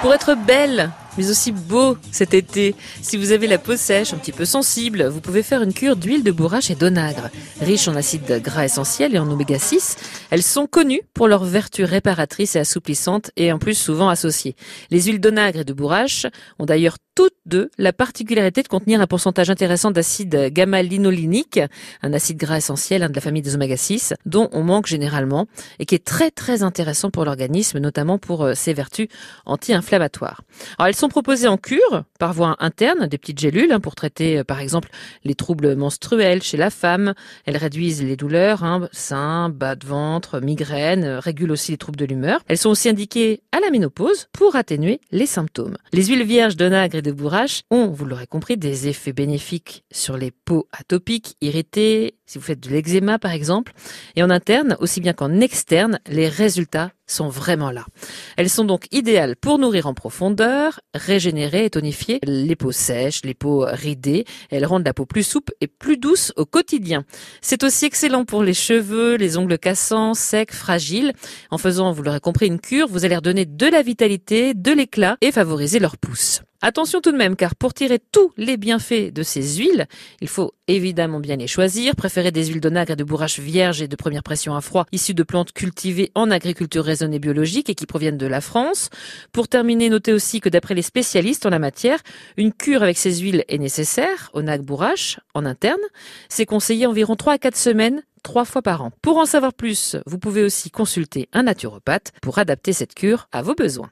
Pour être belle, mais aussi beau cet été, si vous avez la peau sèche, un petit peu sensible, vous pouvez faire une cure d'huile de bourrache et d'onagre. Riches en acides gras essentiels et en oméga 6, elles sont connues pour leurs vertus réparatrices et assouplissantes et en plus souvent associées. Les huiles d'onagre et de bourrache ont d'ailleurs toutes deux la particularité de contenir un pourcentage intéressant d'acide gamma-linolinique, un acide gras essentiel de la famille des oméga 6, dont on manque généralement et qui est très très intéressant pour l'organisme, notamment pour euh, ses vertus anti-inflammatoires. Alors elles sont proposées en cure par voie interne, des petites gélules hein, pour traiter euh, par exemple les troubles menstruels chez la femme. Elles réduisent les douleurs, hein, seins, bas de ventre, migraines, euh, régulent aussi les troubles de l'humeur. Elles sont aussi indiquées à la ménopause pour atténuer les symptômes. Les huiles vierges d'onagre et de bourrache ont, vous l'aurez compris, des effets bénéfiques sur les peaux atopiques, irritées, si vous faites de l'eczéma par exemple. Et en interne, aussi bien qu'en externe, les résultats sont vraiment là. Elles sont donc idéales pour nourrir en profondeur, régénérer et tonifier les peaux sèches, les peaux ridées. Elles rendent la peau plus souple et plus douce au quotidien. C'est aussi excellent pour les cheveux, les ongles cassants, secs, fragiles. En faisant, vous l'aurez compris, une cure, vous allez redonner de la vitalité, de l'éclat et favoriser leur pousse. Attention tout de même, car pour tirer tous les bienfaits de ces huiles, il faut évidemment bien les choisir. Préférez des huiles d'onagre et de bourrache vierge et de première pression à froid, issues de plantes cultivées en agriculture raisonnée biologique et qui proviennent de la France. Pour terminer, notez aussi que d'après les spécialistes en la matière, une cure avec ces huiles est nécessaire, onagre bourrache, en interne. C'est conseillé environ 3 à 4 semaines trois fois par an. Pour en savoir plus, vous pouvez aussi consulter un naturopathe pour adapter cette cure à vos besoins.